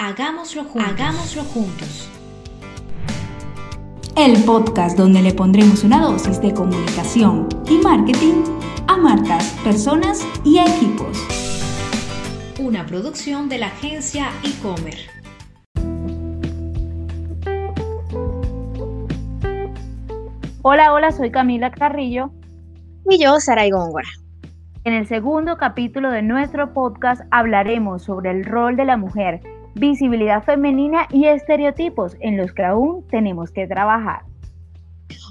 Hagámoslo juntos. Hagámoslo juntos. El podcast donde le pondremos una dosis de comunicación y marketing a marcas, personas y equipos. Una producción de la agencia e-commerce. Hola, hola, soy Camila Carrillo. Y yo, Saray Góngora. En el segundo capítulo de nuestro podcast hablaremos sobre el rol de la mujer visibilidad femenina y estereotipos en los que aún tenemos que trabajar.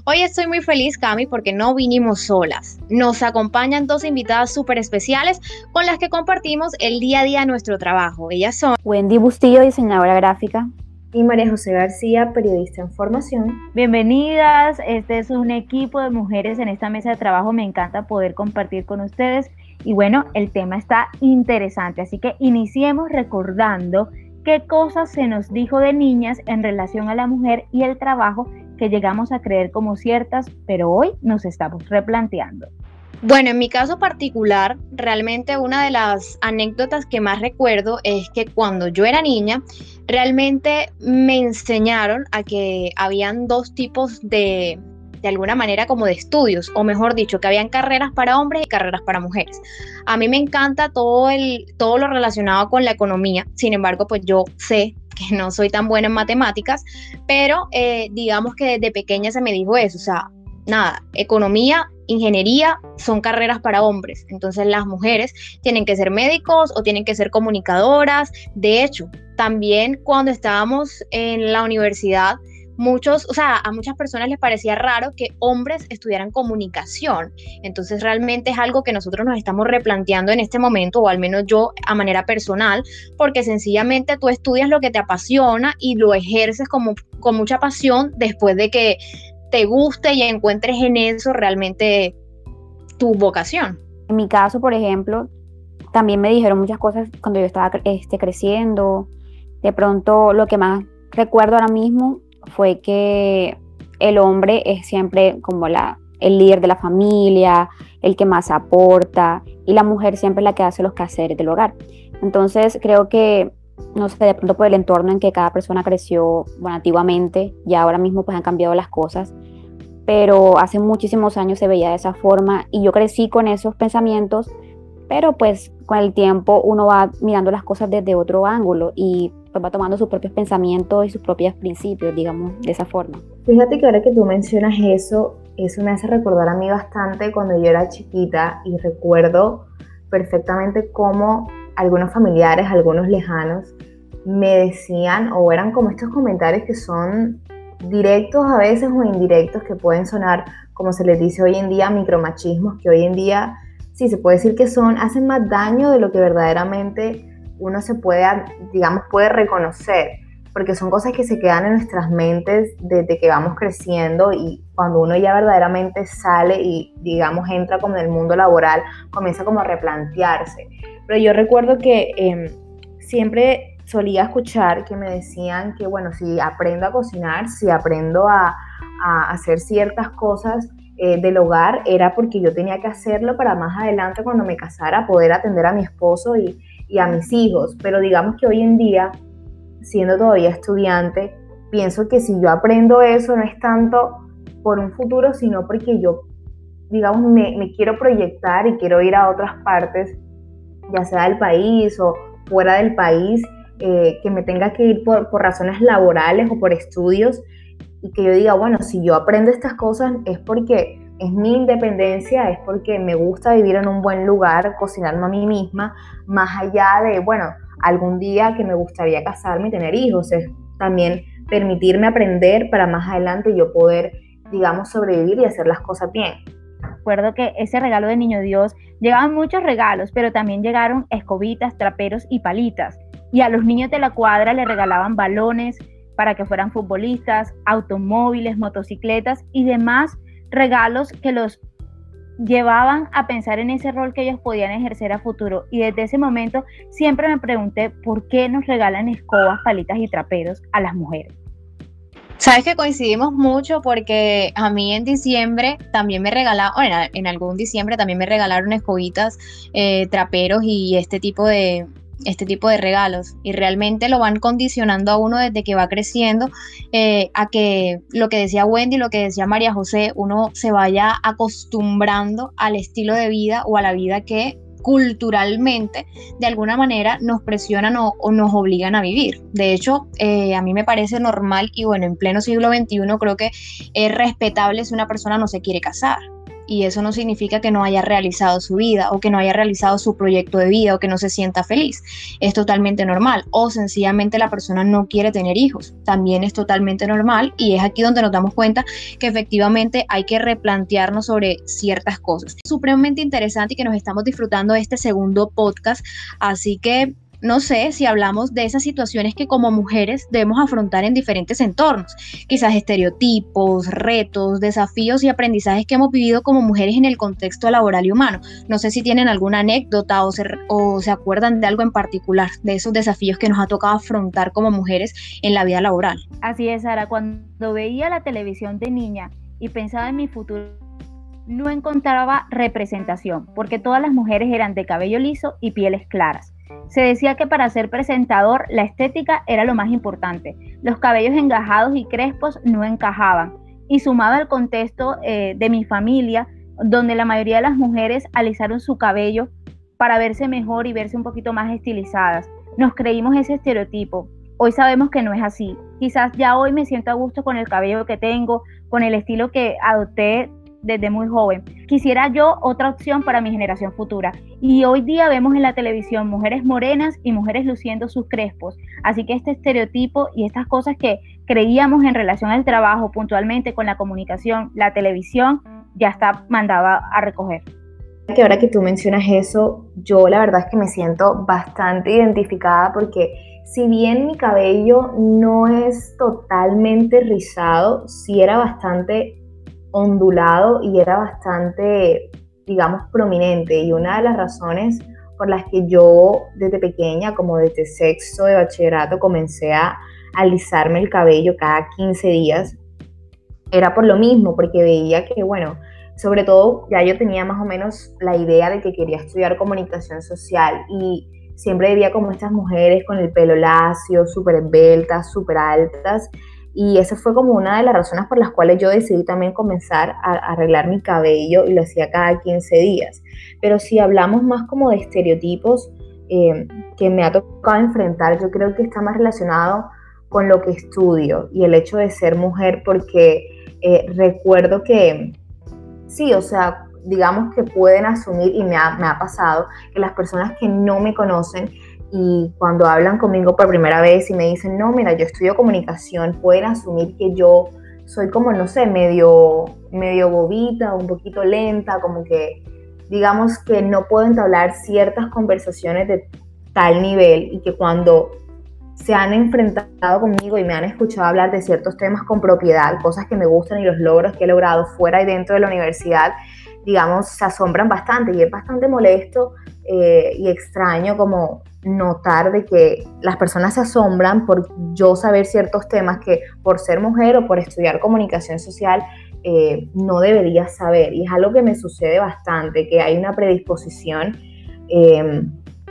Hoy estoy muy feliz, Cami, porque no vinimos solas. Nos acompañan dos invitadas súper especiales con las que compartimos el día a día de nuestro trabajo. Ellas son Wendy Bustillo, diseñadora gráfica. Y María José García, periodista en formación. Bienvenidas, este es un equipo de mujeres en esta mesa de trabajo. Me encanta poder compartir con ustedes. Y bueno, el tema está interesante, así que iniciemos recordando qué cosas se nos dijo de niñas en relación a la mujer y el trabajo que llegamos a creer como ciertas, pero hoy nos estamos replanteando. Bueno, en mi caso particular, realmente una de las anécdotas que más recuerdo es que cuando yo era niña, realmente me enseñaron a que habían dos tipos de, de alguna manera como de estudios, o mejor dicho, que habían carreras para hombres y carreras para mujeres. A mí me encanta todo, el, todo lo relacionado con la economía, sin embargo, pues yo sé que no soy tan buena en matemáticas, pero eh, digamos que desde pequeña se me dijo eso, o sea, nada, economía, ingeniería son carreras para hombres, entonces las mujeres tienen que ser médicos o tienen que ser comunicadoras, de hecho, también cuando estábamos en la universidad, muchos, o sea, a muchas personas les parecía raro que hombres estudiaran comunicación. Entonces realmente es algo que nosotros nos estamos replanteando en este momento, o al menos yo a manera personal, porque sencillamente tú estudias lo que te apasiona y lo ejerces como, con mucha pasión después de que te guste y encuentres en eso realmente tu vocación. En mi caso, por ejemplo, también me dijeron muchas cosas cuando yo estaba este, creciendo. De pronto, lo que más recuerdo ahora mismo fue que el hombre es siempre como la, el líder de la familia, el que más aporta, y la mujer siempre es la que hace los quehaceres del hogar. Entonces creo que, no sé, de pronto por el entorno en que cada persona creció, bueno, antiguamente, y ahora mismo pues han cambiado las cosas, pero hace muchísimos años se veía de esa forma y yo crecí con esos pensamientos, pero pues con el tiempo uno va mirando las cosas desde otro ángulo y va tomando sus propios pensamientos y sus propios principios, digamos, de esa forma. Fíjate que ahora que tú mencionas eso, eso me hace recordar a mí bastante cuando yo era chiquita y recuerdo perfectamente cómo algunos familiares, algunos lejanos, me decían o eran como estos comentarios que son directos a veces o indirectos que pueden sonar, como se les dice hoy en día, micromachismos, que hoy en día sí se puede decir que son, hacen más daño de lo que verdaderamente uno se puede, digamos, puede reconocer, porque son cosas que se quedan en nuestras mentes desde que vamos creciendo y cuando uno ya verdaderamente sale y, digamos, entra como en el mundo laboral, comienza como a replantearse. Pero yo recuerdo que em, siempre solía escuchar que me decían que, bueno, si aprendo a cocinar, si aprendo a, a hacer ciertas cosas, eh, del hogar era porque yo tenía que hacerlo para más adelante cuando me casara poder atender a mi esposo y, y a mis hijos. Pero digamos que hoy en día, siendo todavía estudiante, pienso que si yo aprendo eso no es tanto por un futuro, sino porque yo, digamos, me, quiero proyectar y quiero ir a otras partes, ya sea del país o fuera del país, eh, que me tenga que ir por, por razones laborales o por estudios, y que yo diga, bueno, si yo aprendo estas cosas es porque es mi independencia, es porque me gusta vivir en un buen lugar, cocinarme a mí misma, más allá de, bueno, algún día que me gustaría casarme y tener hijos, es también permitirme aprender para más adelante yo poder, digamos, sobrevivir y hacer las cosas bien. Recuerdo que ese regalo de Niño Dios, llegaban muchos regalos, pero también llegaron escobitas, traperos y palitas. Y a los niños de la cuadra le regalaban balones para que fueran futbolistas, automóviles, motocicletas y demás regalos que los llevaban a pensar en ese rol que ellos podían ejercer a futuro. Y desde ese momento siempre me pregunté por qué nos regalan escobas, palitas y traperos a las mujeres. Sabes que coincidimos mucho porque a mí en diciembre también me regalaron, bueno, en algún diciembre también me regalaron escobitas, eh, traperos y este tipo de, este tipo de regalos y realmente lo van condicionando a uno desde que va creciendo eh, a que lo que decía Wendy, lo que decía María José, uno se vaya acostumbrando al estilo de vida o a la vida que culturalmente de alguna manera nos presionan o, nos obligan a vivir. De hecho, eh, a mí me parece normal y bueno, en pleno siglo XXI creo que es respetable si una persona no se quiere casar y eso no significa que no haya realizado su vida o que no haya realizado su proyecto de vida o que no se sienta feliz. Es totalmente normal. O sencillamente la persona no quiere tener hijos. También es totalmente normal y es aquí donde nos damos cuenta que efectivamente hay que replantearnos sobre ciertas cosas. Supremamente interesante y que nos estamos disfrutando de este segundo podcast. Así que no sé si hablamos de esas situaciones que como mujeres debemos afrontar en diferentes entornos, quizás estereotipos, retos, desafíos y aprendizajes que hemos vivido como mujeres en el contexto laboral y humano. No sé si tienen alguna anécdota o se, acuerdan de algo en particular, de esos desafíos que nos ha tocado afrontar como mujeres en la vida laboral. Así es, Sara, cuando veía la televisión de niña y pensaba en mi futuro, no encontraba representación, porque todas las mujeres eran de cabello liso y pieles claras se decía que para ser presentador la estética era lo más importante. Los cabellos engajados y crespos no encajaban. Y sumado al contexto eh, de mi familia, donde la mayoría de las mujeres alisaron su cabello para verse mejor y verse un poquito más estilizadas. Nos creímos ese estereotipo. Hoy sabemos que no es así. Quizás ya hoy me siento a gusto con el cabello que tengo, con el estilo que adopté desde muy joven. Quisiera yo otra opción para mi generación futura. Y hoy día vemos en la televisión mujeres morenas y mujeres luciendo sus crespos. Así que este estereotipo y estas cosas que creíamos en relación al trabajo puntualmente con la comunicación, la televisión, ya está mandada a recoger. Que ahora que tú mencionas eso, yo la verdad es que me siento bastante identificada porque si bien mi cabello no es totalmente rizado, sí era bastante ondulado y era bastante, digamos, prominente. Y una de las razones por las que yo desde pequeña, como desde sexto de bachillerato, comencé a alisarme el cabello cada 15 días, era por lo mismo, porque veía que, bueno, sobre todo ya yo tenía más o menos la idea de que quería estudiar comunicación social y siempre veía como estas mujeres con el pelo lacio, súper esbeltas, súper altas, y esa fue como una de las razones por las cuales yo decidí también comenzar a, arreglar mi cabello y lo hacía cada 15 días. Pero si hablamos más como de estereotipos eh, que me ha tocado enfrentar, yo creo que está más relacionado con lo que estudio y el hecho de ser mujer, porque eh, recuerdo que sí, o sea, digamos que pueden asumir, y me ha, me ha pasado, que las personas que no me conocen y cuando hablan conmigo por primera vez y me dicen, no, mira, yo estudio comunicación, pueden asumir que yo soy como, no sé, medio, medio bobita, un poquito lenta, como que digamos que no puedo entablar ciertas conversaciones de tal nivel y que cuando se han enfrentado conmigo y me han escuchado hablar de ciertos temas con propiedad, cosas que me gustan y los logros que he logrado fuera y dentro de la universidad, digamos, se asombran bastante y es bastante molesto eh, y extraño como notar de que las personas se asombran por yo saber ciertos temas que por ser mujer o por estudiar comunicación social eh, no debería saber. Y es algo que me sucede bastante, que hay una predisposición eh,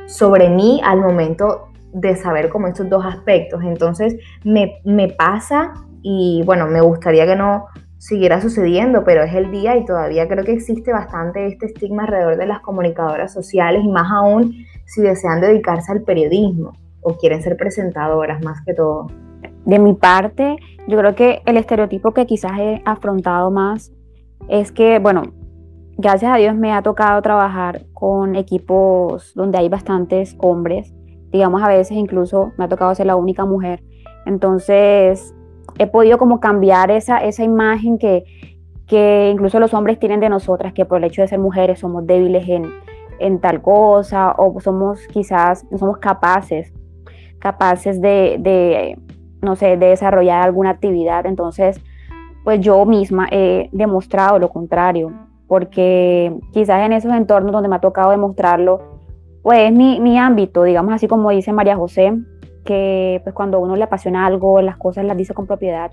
sobre mí al momento de saber como estos dos aspectos. Entonces me, me pasa y bueno, me gustaría que no siguiera sucediendo, pero es el día y todavía creo que existe bastante este estigma alrededor de las comunicadoras sociales y más aún si desean dedicarse al periodismo o quieren ser presentadoras más que todo. De mi parte, yo creo que el estereotipo que quizás he afrontado más es que, bueno, gracias a Dios me ha tocado trabajar con equipos donde hay bastantes hombres, digamos a veces incluso me ha tocado ser la única mujer, entonces he podido como cambiar esa, esa imagen que, que incluso los hombres tienen de nosotras, que por el hecho de ser mujeres somos débiles en, en tal cosa o somos quizás, no somos capaces, capaces de, no sé, de desarrollar alguna actividad. Entonces, pues yo misma he demostrado lo contrario, porque quizás en esos entornos donde me ha tocado demostrarlo, pues es mi, mi ámbito, digamos así como dice María José, que pues cuando uno le apasiona algo, las cosas las dice con propiedad,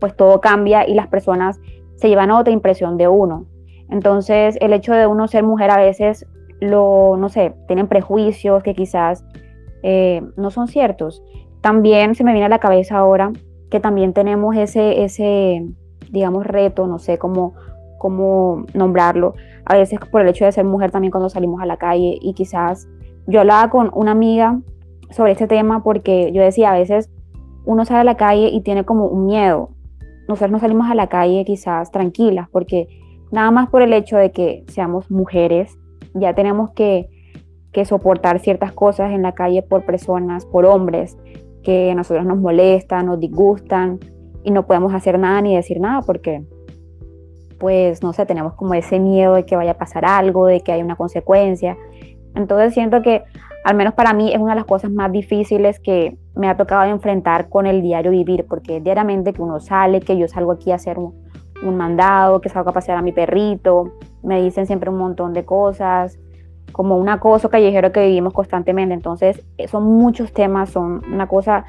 pues todo cambia y las personas se llevan otra impresión de uno. Entonces, el hecho de uno ser mujer a veces lo, no sé, tienen prejuicios que quizás eh, no son ciertos. También se me viene a la cabeza ahora que también tenemos ese, ese digamos, reto, no sé cómo, cómo nombrarlo, a veces por el hecho de ser mujer también cuando salimos a la calle y quizás yo hablaba con una amiga sobre este tema porque yo decía, a veces uno sale a la calle y tiene como un miedo. Nosotros no salimos a la calle quizás tranquilas porque nada más por el hecho de que seamos mujeres, ya tenemos que, que soportar ciertas cosas en la calle por personas, por hombres, que a nosotros nos molestan, nos disgustan y no podemos hacer nada ni decir nada porque, pues, no sé, tenemos como ese miedo de que vaya a pasar algo, de que haya una consecuencia. Entonces siento que, al menos para mí, es una de las cosas más difíciles que me ha tocado enfrentar con el diario vivir, porque diariamente que uno sale, que yo salgo aquí a hacer un, mandado, que salgo a pasear a mi perrito, me dicen siempre un montón de cosas, como un acoso callejero que vivimos constantemente. Entonces, son muchos temas, son una cosa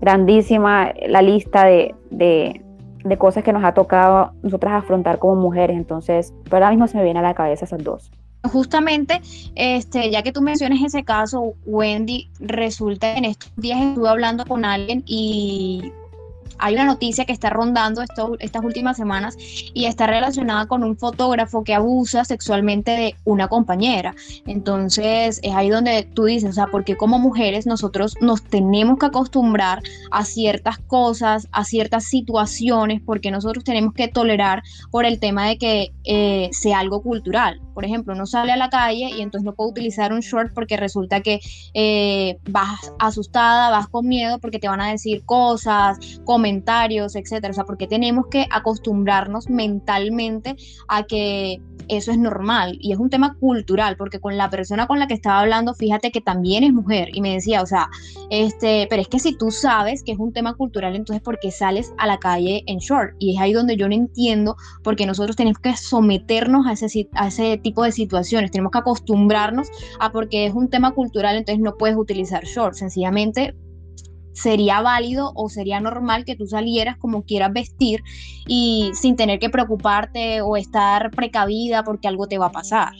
grandísima la lista de, de, de cosas que nos ha tocado nosotras afrontar como mujeres. Entonces, pero ahora mismo se me viene a la cabeza esas dos. Justamente, este, ya que tú mencionas ese caso, Wendy, resulta que en estos días estuve hablando con alguien y hay una noticia que está rondando estas últimas semanas y está relacionada con un fotógrafo que abusa sexualmente de una compañera. Entonces es ahí donde tú dices, o sea, porque como mujeres nosotros nos tenemos que acostumbrar a ciertas cosas, a ciertas situaciones, porque nosotros tenemos que tolerar por el tema de que eh, sea algo cultural. Por ejemplo, no sale a la calle y entonces no puede utilizar un short porque resulta que eh, vas asustada, vas con miedo porque te van a decir cosas, comentarios, etcétera. O sea, porque tenemos que acostumbrarnos mentalmente a que eso es normal y es un tema cultural, porque con la persona con la que estaba hablando, fíjate que también es mujer y me decía, o sea, este, pero es que si tú sabes que es un tema cultural, entonces ¿por qué sales a la calle en short? Y es ahí donde yo no entiendo, porque nosotros tenemos que someternos a ese, a ese tipo de situaciones, tenemos que acostumbrarnos a porque es un tema cultural, entonces no puedes utilizar short, sencillamente sería válido o sería normal que tú salieras como quieras vestir y sin tener que preocuparte o estar precavida porque algo te va a pasar.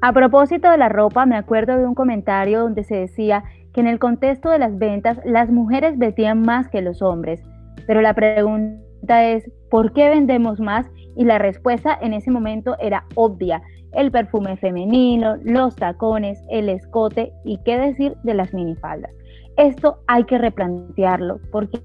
A propósito de la ropa, me acuerdo de un comentario donde se decía que en el contexto de las ventas las mujeres vestían más que los hombres, pero la pregunta es, ¿por qué vendemos más? Y la respuesta en ese momento era obvia, el perfume femenino, los tacones, el escote y qué decir de las minifaldas. Esto hay que replantearlo porque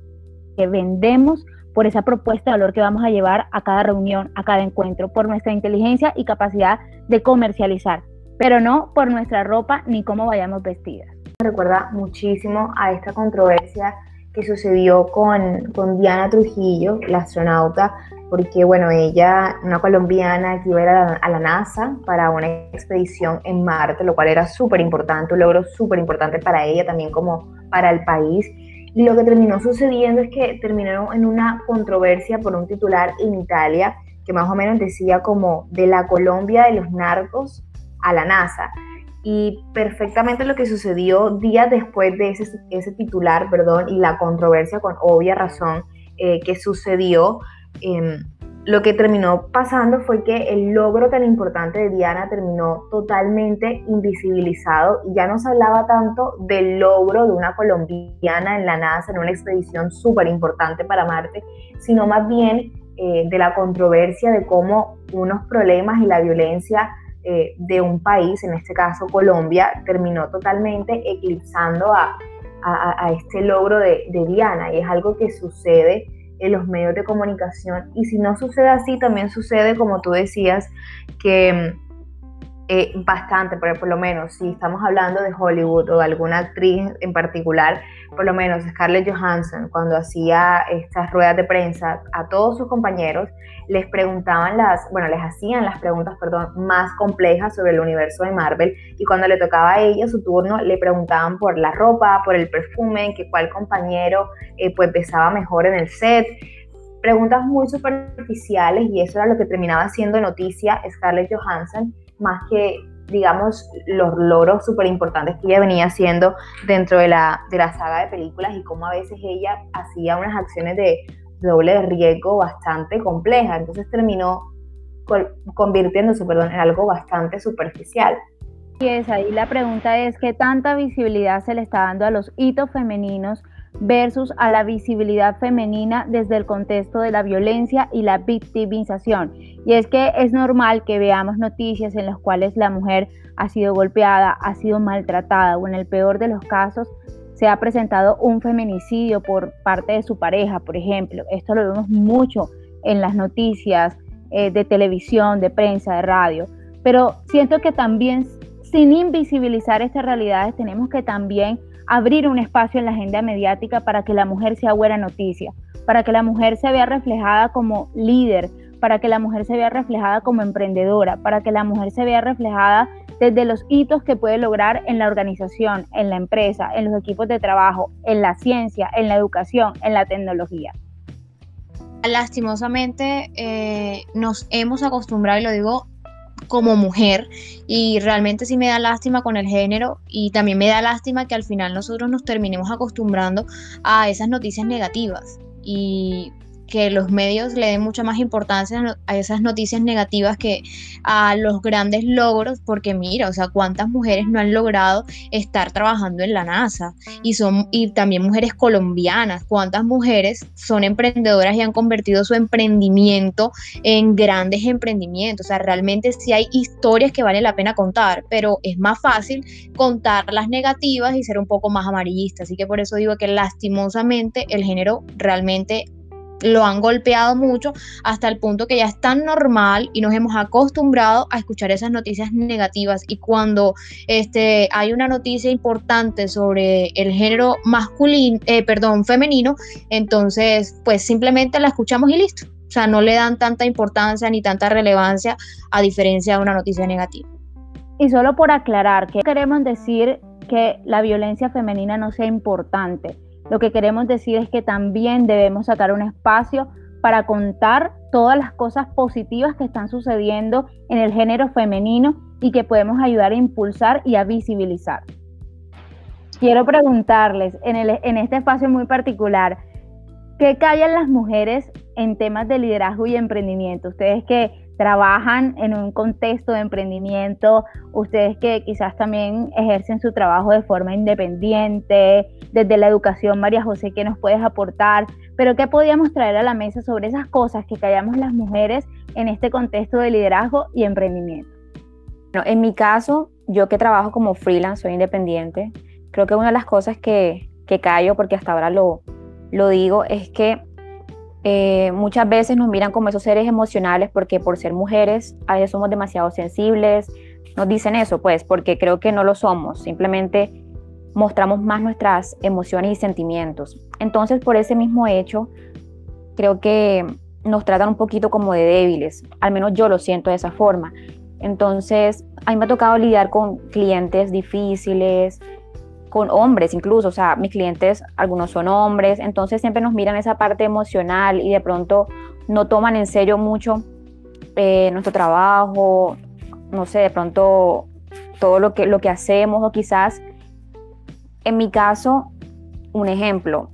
vendemos por esa propuesta de valor que vamos a llevar a cada reunión, a cada encuentro, por nuestra inteligencia y capacidad de comercializar, pero no por nuestra ropa ni cómo vayamos vestidas. Recuerda muchísimo a esta controversia que sucedió con, con Diana Trujillo, la astronauta, porque bueno, ella, una colombiana que iba a ir a la, NASA para una expedición en Marte, lo cual era súper importante, un logro súper importante para ella, también como para el país. Y lo que terminó sucediendo es que terminó en una controversia por un titular en Italia que más o menos decía como de la Colombia de los narcos a la NASA. Y perfectamente lo que sucedió días después de ese, ese titular, perdón, y la controversia con obvia razón eh, que sucedió, Em, lo que terminó pasando fue que el logro tan importante de Diana terminó totalmente invisibilizado y ya no se hablaba tanto del logro de una colombiana en la NASA en una expedición súper importante para Marte, sino más bien eh, de la controversia de cómo unos problemas y la violencia eh, de un país, en este caso Colombia, terminó totalmente eclipsando a, este logro de, de Diana. Y es algo que sucede en los medios de comunicación. Y si no sucede así, también sucede, como tú decías, que eh, bastante, por lo menos si estamos hablando de Hollywood o de alguna actriz en particular, por lo menos Scarlett Johansson, cuando hacía estas ruedas de prensa a todos sus compañeros, les preguntaban las, bueno, les hacían las preguntas, perdón, más complejas sobre el universo de Marvel y cuando le tocaba a ella su turno, le preguntaban por la ropa, por el perfume, que cuál compañero eh, pues besaba mejor en el set. Preguntas muy superficiales y eso era lo que terminaba siendo noticia Scarlett Johansson más que, digamos, los logros súper importantes que ella venía haciendo dentro de la, de la saga de películas y cómo a veces ella hacía unas acciones de doble de riesgo bastante complejas. Entonces terminó convirtiéndose perdón, en algo bastante superficial. Y es ahí la pregunta es qué tanta visibilidad se le está dando a los hitos femeninos versus a la visibilidad femenina desde el contexto de la violencia y la victimización. Y es que es normal que veamos noticias en las cuales la mujer ha sido golpeada, ha sido maltratada o en el peor de los casos se ha presentado un feminicidio por parte de su pareja, por ejemplo. Esto lo vemos mucho en las noticias eh, de televisión, de prensa, de radio. Pero siento que también sin invisibilizar estas realidades tenemos que también abrir un espacio en la agenda mediática para que la mujer sea buena noticia, para que la mujer se vea reflejada como líder, para que la mujer se vea reflejada como emprendedora, para que la mujer se vea reflejada desde los hitos que puede lograr en la organización, en la empresa, en los equipos de trabajo, en la ciencia, en la educación, en la tecnología. Lastimosamente eh, nos hemos acostumbrado, y lo digo como mujer y realmente sí me da lástima con el género y también me da lástima que al final nosotros nos terminemos acostumbrando a esas noticias negativas. Y que los medios le den mucha más importancia a esas noticias negativas que a los grandes logros, porque mira, o sea, cuántas mujeres no han logrado estar trabajando en la NASA. Y son y también mujeres colombianas, cuántas mujeres son emprendedoras y han convertido su emprendimiento en grandes emprendimientos, o sea, realmente sí hay historias que vale la pena contar, pero es más fácil contar las negativas y ser un poco más amarillista, así que por eso digo que lastimosamente el género realmente lo han golpeado mucho hasta el punto que ya es tan normal y nos hemos acostumbrado a escuchar esas noticias negativas y cuando este, hay una noticia importante sobre el género masculino, eh, perdón, femenino, entonces pues simplemente la escuchamos y listo. O sea, no le dan tanta importancia ni tanta relevancia a diferencia de una noticia negativa. Y solo por aclarar, que queremos decir que la violencia femenina no sea importante lo que queremos decir es que también debemos sacar un espacio para contar todas las cosas positivas que están sucediendo en el género femenino y que podemos ayudar a impulsar y a visibilizar. Quiero preguntarles en, en este espacio muy particular, ¿qué callan las mujeres en temas de liderazgo y emprendimiento? Ustedes que trabajan en un contexto de emprendimiento, ustedes que quizás también ejercen su trabajo de forma independiente, desde la educación, María José, ¿qué nos puedes aportar? Pero ¿qué podíamos traer a la mesa sobre esas cosas que callamos las mujeres en este contexto de liderazgo y emprendimiento? Bueno, en mi caso, yo que trabajo como freelance, soy independiente, creo que una de las cosas que, que callo, porque hasta ahora lo, lo digo, es que eh, muchas veces nos miran como esos seres emocionales porque por ser mujeres a veces somos demasiado sensibles. Nos dicen eso, pues, porque creo que no lo somos. Simplemente mostramos más nuestras emociones y sentimientos. Entonces, por ese mismo hecho, creo que nos tratan un poquito como de débiles. Al menos yo lo siento de esa forma. Entonces, a mí me ha tocado lidiar con clientes difíciles, con hombres incluso, o sea, mis clientes, algunos son hombres, entonces siempre nos miran esa parte emocional y de pronto no toman en serio mucho eh, nuestro trabajo, no sé, de pronto todo lo que, lo que hacemos o quizás, en mi caso, un ejemplo,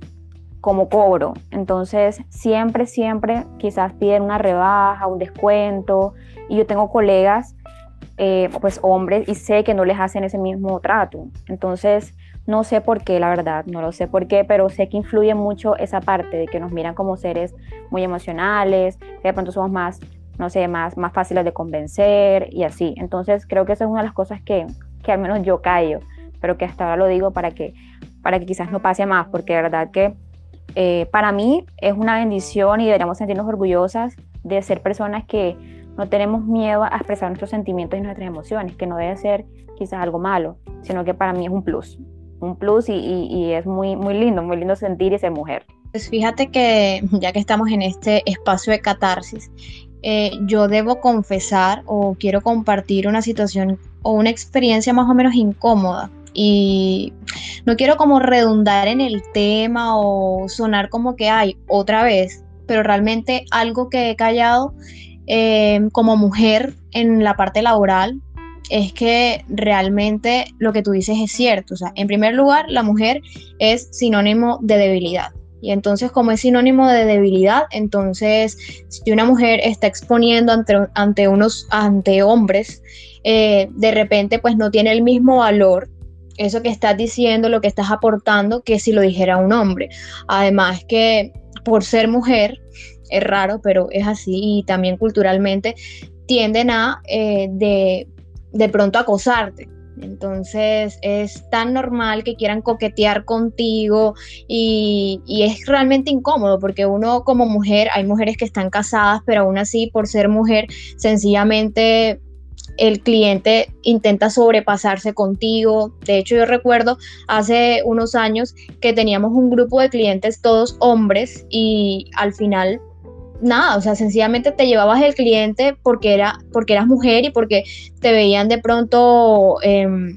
como cobro, entonces siempre, siempre quizás piden una rebaja, un descuento y yo tengo colegas eh, pues hombres y sé que no les hacen ese mismo trato. Entonces, no sé por qué, la verdad, no lo sé por qué, pero sé que influye mucho esa parte de que nos miran como seres muy emocionales, que de pronto somos más, no sé, más, más fáciles de convencer y así. Entonces, creo que esa es una de las cosas que, que al menos yo callo, pero que hasta ahora lo digo para que, para que quizás no pase más, porque de verdad que eh, para mí es una bendición y deberíamos sentirnos orgullosas de ser personas que no tenemos miedo a expresar nuestros sentimientos y nuestras emociones, que no debe ser quizás algo malo, sino que para mí es un plus, un plus y, es muy, muy lindo, muy lindo sentir y ser mujer. Pues fíjate que ya que estamos en este espacio de catarsis, eh, yo debo confesar o quiero compartir una situación o una experiencia más o menos incómoda y no quiero como redundar en el tema o sonar como que hay otra vez, pero realmente algo que he callado eh, como mujer en la parte laboral es que realmente lo que tú dices es cierto. O sea, en primer lugar, la mujer es sinónimo de debilidad. Y entonces como es sinónimo de debilidad, entonces si una mujer está exponiendo ante, ante unos ante hombres, eh, de repente pues no tiene el mismo valor eso que estás diciendo, lo que estás aportando, que si lo dijera un hombre. Además que por ser mujer, es raro, pero es así, y también culturalmente tienden a eh, de, de pronto acosarte. Entonces es tan normal que quieran coquetear contigo y, y, es realmente incómodo porque uno como mujer, hay mujeres que están casadas, pero aún así por ser mujer sencillamente el cliente intenta sobrepasarse contigo. De hecho, yo recuerdo hace unos años que teníamos un grupo de clientes todos hombres y al final nada, o sea, sencillamente te llevabas el cliente porque era porque eras mujer y porque te veían de pronto em,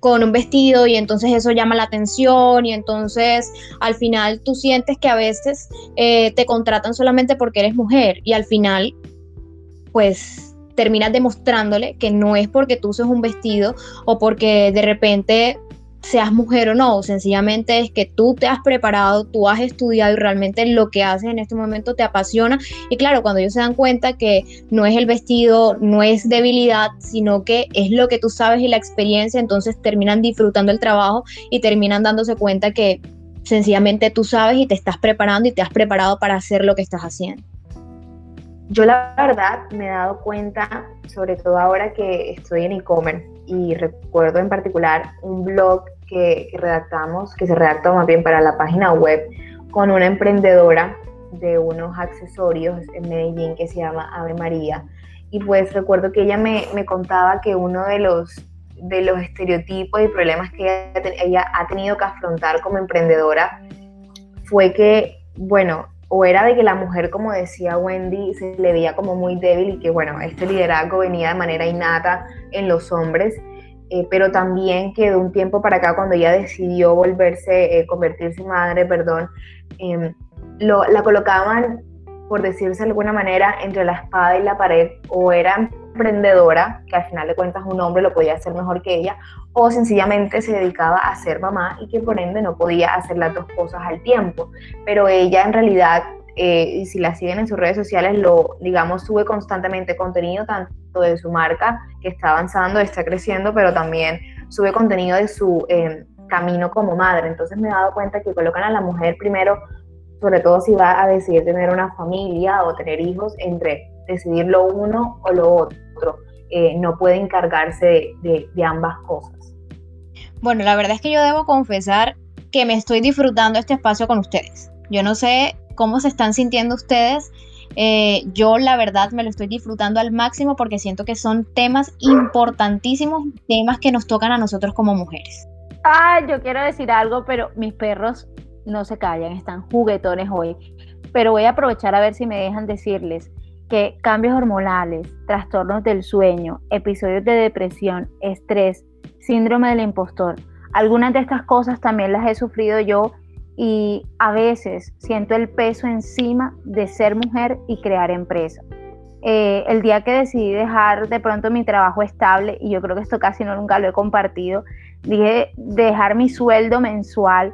con un vestido y entonces eso llama la atención y entonces al final tú sientes que a veces eh, te contratan solamente porque eres mujer y al final pues terminas demostrándole que no es porque tú uses un vestido o porque de repente seas mujer o no, sencillamente es que tú te has preparado, tú has estudiado y realmente lo que haces en este momento te apasiona. Y claro, cuando ellos se dan cuenta que no es el vestido, no es debilidad, sino que es lo que tú sabes y la experiencia, entonces terminan disfrutando el trabajo y terminan dándose cuenta que sencillamente tú sabes y te estás preparando y te has preparado para hacer lo que estás haciendo. Yo la verdad me he dado cuenta, sobre todo ahora que estoy en e-commerce, y recuerdo en particular un blog que, redactamos, que se redactó más bien para la página web, con una emprendedora de unos accesorios en Medellín que se llama Ave María. Y pues recuerdo que ella me, me contaba que uno de los, de los estereotipos y problemas que ella, ella ha tenido que afrontar como emprendedora fue que, bueno, o era de que la mujer, como decía Wendy, se le veía como muy débil y que, bueno, este liderazgo venía de manera innata en los hombres, eh, pero también que de un tiempo para acá, cuando ella decidió volverse, eh, convertirse en madre, perdón, em, lo, la colocaban, por decirse de alguna manera, entre la espada y la pared, o era emprendedora, que al final de cuentas un hombre lo podía hacer mejor que ella, o sencillamente se dedicaba a ser mamá y que por ende no podía hacer las dos cosas al tiempo. Pero ella en realidad, eh, si la siguen en sus redes sociales, lo, digamos, sube constantemente contenido tanto de su marca, que está avanzando, está creciendo, pero también sube contenido de su eh, camino como madre. Entonces me he dado cuenta que colocan a la mujer primero, sobre todo si va a decidir tener una familia o tener hijos, entre decidir lo uno o lo otro. Eh, no puede encargarse de, ambas cosas. Bueno, la verdad es que yo debo confesar que me estoy disfrutando este espacio con ustedes. Yo no sé cómo se están sintiendo ustedes. Eh, yo la verdad me lo estoy disfrutando al máximo porque siento que son temas importantísimos, temas que nos tocan a nosotros como mujeres. Ah, yo quiero decir algo, pero mis perros no se callan, están juguetones hoy. Pero voy a aprovechar a ver si me dejan decirles que cambios hormonales, trastornos del sueño, episodios de depresión, estrés, síndrome del impostor, algunas de estas cosas también las he sufrido yo y a veces siento el peso encima de ser mujer y crear empresa. Eh, el día que decidí dejar de pronto mi trabajo estable, y yo creo que esto casi no nunca lo he compartido, dije dejar mi sueldo mensual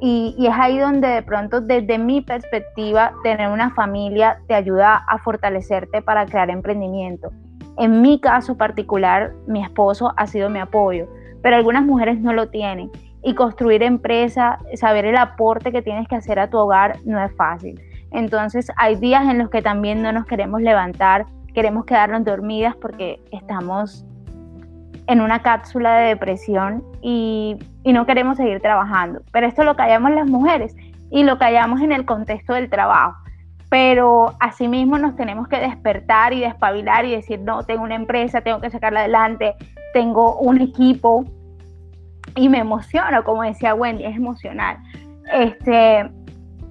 y, es ahí donde de pronto desde mi perspectiva tener una familia te ayuda a fortalecerte para crear emprendimiento. En mi caso particular, mi esposo ha sido mi apoyo, pero algunas mujeres no lo tienen. Y construir empresa, saber el aporte que tienes que hacer a tu hogar no es fácil. Entonces hay días en los que también no nos queremos levantar, queremos quedarnos dormidas porque estamos en una cápsula de depresión y, no queremos seguir trabajando. Pero esto lo callamos las mujeres y lo callamos en el contexto del trabajo. Pero asimismo nos tenemos que despertar y despabilar y decir, no, tengo una empresa, tengo que sacarla adelante, tengo un equipo y me emociono, como decía Wendy, es emocional. Este,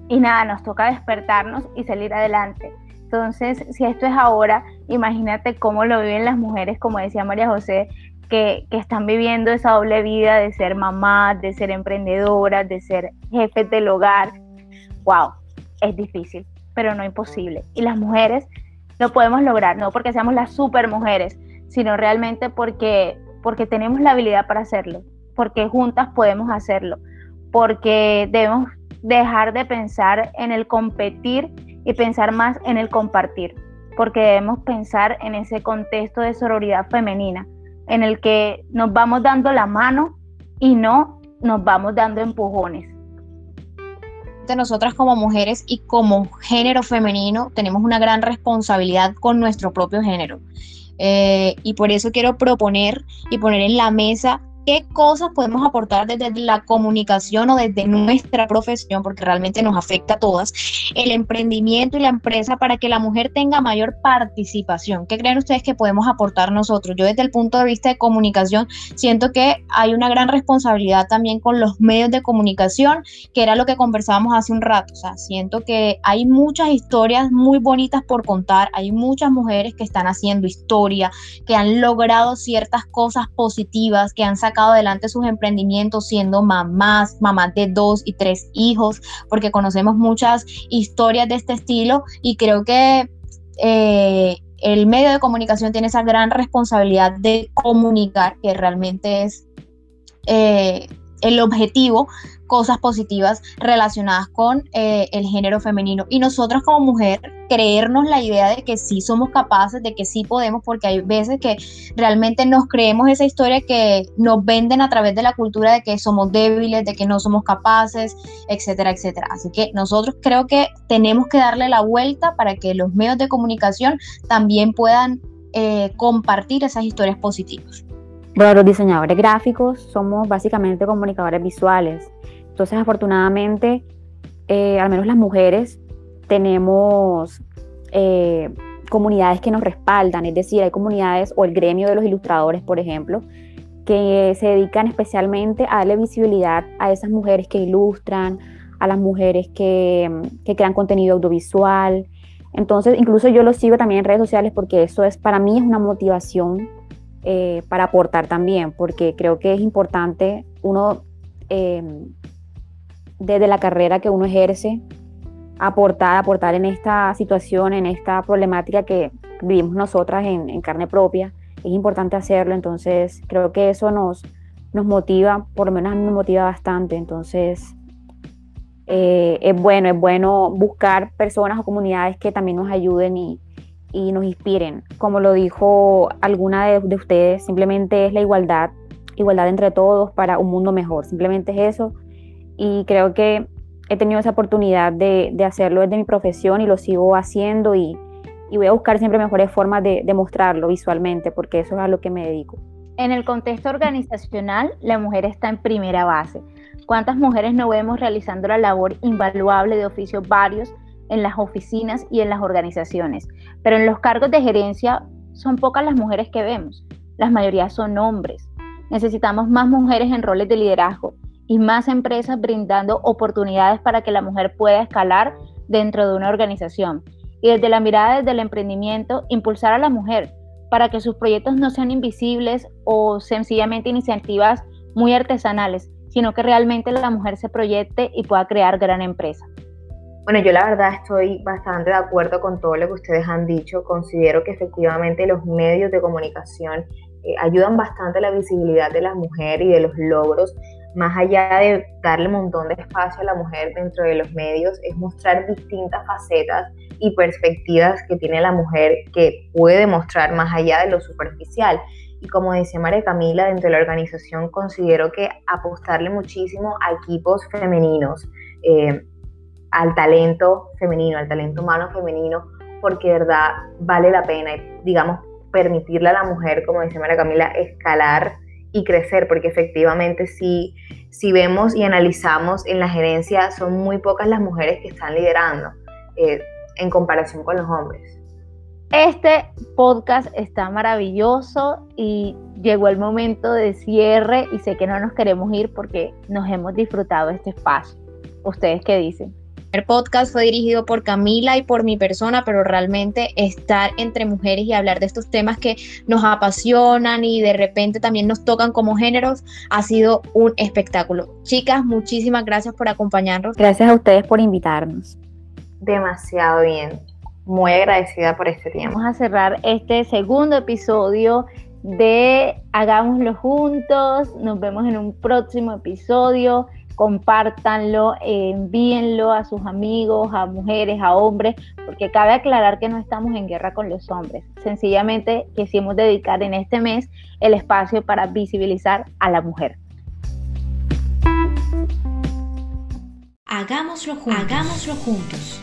y nada, nos toca despertarnos y salir adelante. Entonces, si esto es ahora, imagínate cómo lo viven las mujeres, como decía María José, que, están viviendo esa doble vida de ser mamás, de ser emprendedoras, de ser jefes del hogar. ¡Wow! Es difícil, pero no imposible. Y las mujeres lo podemos lograr, no porque seamos las super mujeres, sino realmente porque, porque tenemos la habilidad para hacerlo, porque juntas podemos hacerlo, porque debemos dejar de pensar en el competir y pensar más en el compartir, porque debemos pensar en ese contexto de sororidad femenina, en el que nos vamos dando la mano y no nos vamos dando empujones. Nosotras como mujeres y como género femenino tenemos una gran responsabilidad con nuestro propio género. Eh, y por eso quiero proponer y poner en la mesa qué cosas podemos aportar desde la comunicación o desde nuestra profesión, porque realmente nos afecta a todas, el emprendimiento y la empresa para que la mujer tenga mayor participación. ¿Qué creen ustedes que podemos aportar nosotros? Yo desde el punto de vista de comunicación siento que hay una gran responsabilidad también con los medios de comunicación, que era lo que conversábamos hace un rato. O sea, siento que hay muchas historias muy bonitas por contar, hay muchas mujeres que están haciendo historia, que han logrado ciertas cosas positivas, que han sacado adelante sus emprendimientos siendo mamás, mamás de dos y tres hijos, porque conocemos muchas historias de este estilo y creo que eh, el medio de comunicación tiene esa gran responsabilidad de comunicar, que realmente es eh, el objetivo cosas positivas relacionadas con eh, el género femenino. Y nosotros como mujer, creernos la idea de que sí somos capaces, de que sí podemos, porque hay veces que realmente nos creemos esa historia que nos venden a través de la cultura de que somos débiles, de que no somos capaces, etcétera, etcétera. Así que nosotros creo que tenemos que darle la vuelta para que los medios de comunicación también puedan eh, compartir esas historias positivas. Bueno, los diseñadores gráficos somos básicamente comunicadores visuales. Entonces, afortunadamente, eh, al menos las mujeres tenemos eh, comunidades que nos respaldan, es decir, hay comunidades o el gremio de los ilustradores, por ejemplo, que se dedican especialmente a darle visibilidad a esas mujeres que ilustran, a las mujeres que, crean contenido audiovisual. Entonces, incluso yo lo sigo también en redes sociales porque eso es, para mí es una motivación eh, para aportar también, porque creo que es importante uno, eh, desde la carrera que uno ejerce, aportar, aportar en esta situación, en esta problemática que vivimos nosotras en, carne propia. Es importante hacerlo, entonces creo que eso nos, nos motiva, por lo menos a me motiva bastante, entonces eh, es bueno, es bueno buscar personas o comunidades que también nos ayuden y, y nos inspiren. Como lo dijo alguna de, ustedes, simplemente es la igualdad, igualdad entre todos para un mundo mejor. Simplemente es eso. Y creo que he tenido esa oportunidad de, hacerlo desde mi profesión y lo sigo haciendo y, voy a buscar siempre mejores formas de, de mostrarlo visualmente, porque eso es a lo que me dedico. En el contexto organizacional, la mujer está en primera base. ¿Cuántas mujeres no vemos realizando la labor invaluable de oficios varios en las oficinas y en las organizaciones, pero en los cargos de gerencia son pocas las mujeres que vemos, las mayoría son hombres. Necesitamos más mujeres en roles de liderazgo y más empresas brindando oportunidades para que la mujer pueda escalar dentro de una organización. Y desde la mirada del emprendimiento, impulsar a la mujer para que sus proyectos no sean invisibles o sencillamente iniciativas muy artesanales, sino que realmente la mujer se proyecte y pueda crear gran empresa. Bueno, yo la verdad estoy bastante de acuerdo con todo lo que ustedes han dicho. Considero que efectivamente los medios de comunicación eh, ayudan bastante a la visibilidad de la mujer y de los logros. Más allá de darle un montón de espacio a la mujer dentro de los medios, es mostrar distintas facetas y perspectivas que tiene la mujer que puede mostrar más allá de lo superficial. Y como decía María Camila, dentro de la organización considero que apostarle muchísimo a equipos femeninos. Eh, al talento femenino, al talento humano femenino, porque verdad vale la pena, digamos, permitirle a la mujer, como dice María Camila, escalar y crecer, porque efectivamente si, si vemos y analizamos en la gerencia, son muy pocas las mujeres que están liderando eh, en comparación con los hombres. Este podcast está maravilloso y llegó el momento de cierre y sé que no nos queremos ir porque nos hemos disfrutado este espacio. ¿Ustedes qué dicen? El podcast fue dirigido por Camila y por mi persona, pero realmente estar entre mujeres y hablar de estos temas que nos apasionan y de repente también nos tocan como géneros ha sido un espectáculo. Chicas, muchísimas gracias por acompañarnos. Gracias a ustedes por invitarnos. Demasiado bien. Muy agradecida por este tiempo. Vamos a cerrar este segundo episodio de Hagámoslo juntos. Nos vemos en un próximo episodio. Compártanlo, envíenlo a sus amigos, a mujeres, a hombres, porque cabe aclarar que no estamos en guerra con los hombres. Sencillamente quisimos dedicar en este mes el espacio para visibilizar a la mujer. Hagámoslo juntos. Hagámoslo juntos.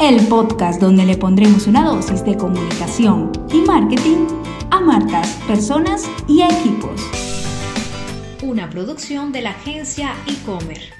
El podcast donde le pondremos una dosis de comunicación y marketing a marcas, personas y equipos una producción de la agencia e-commerce.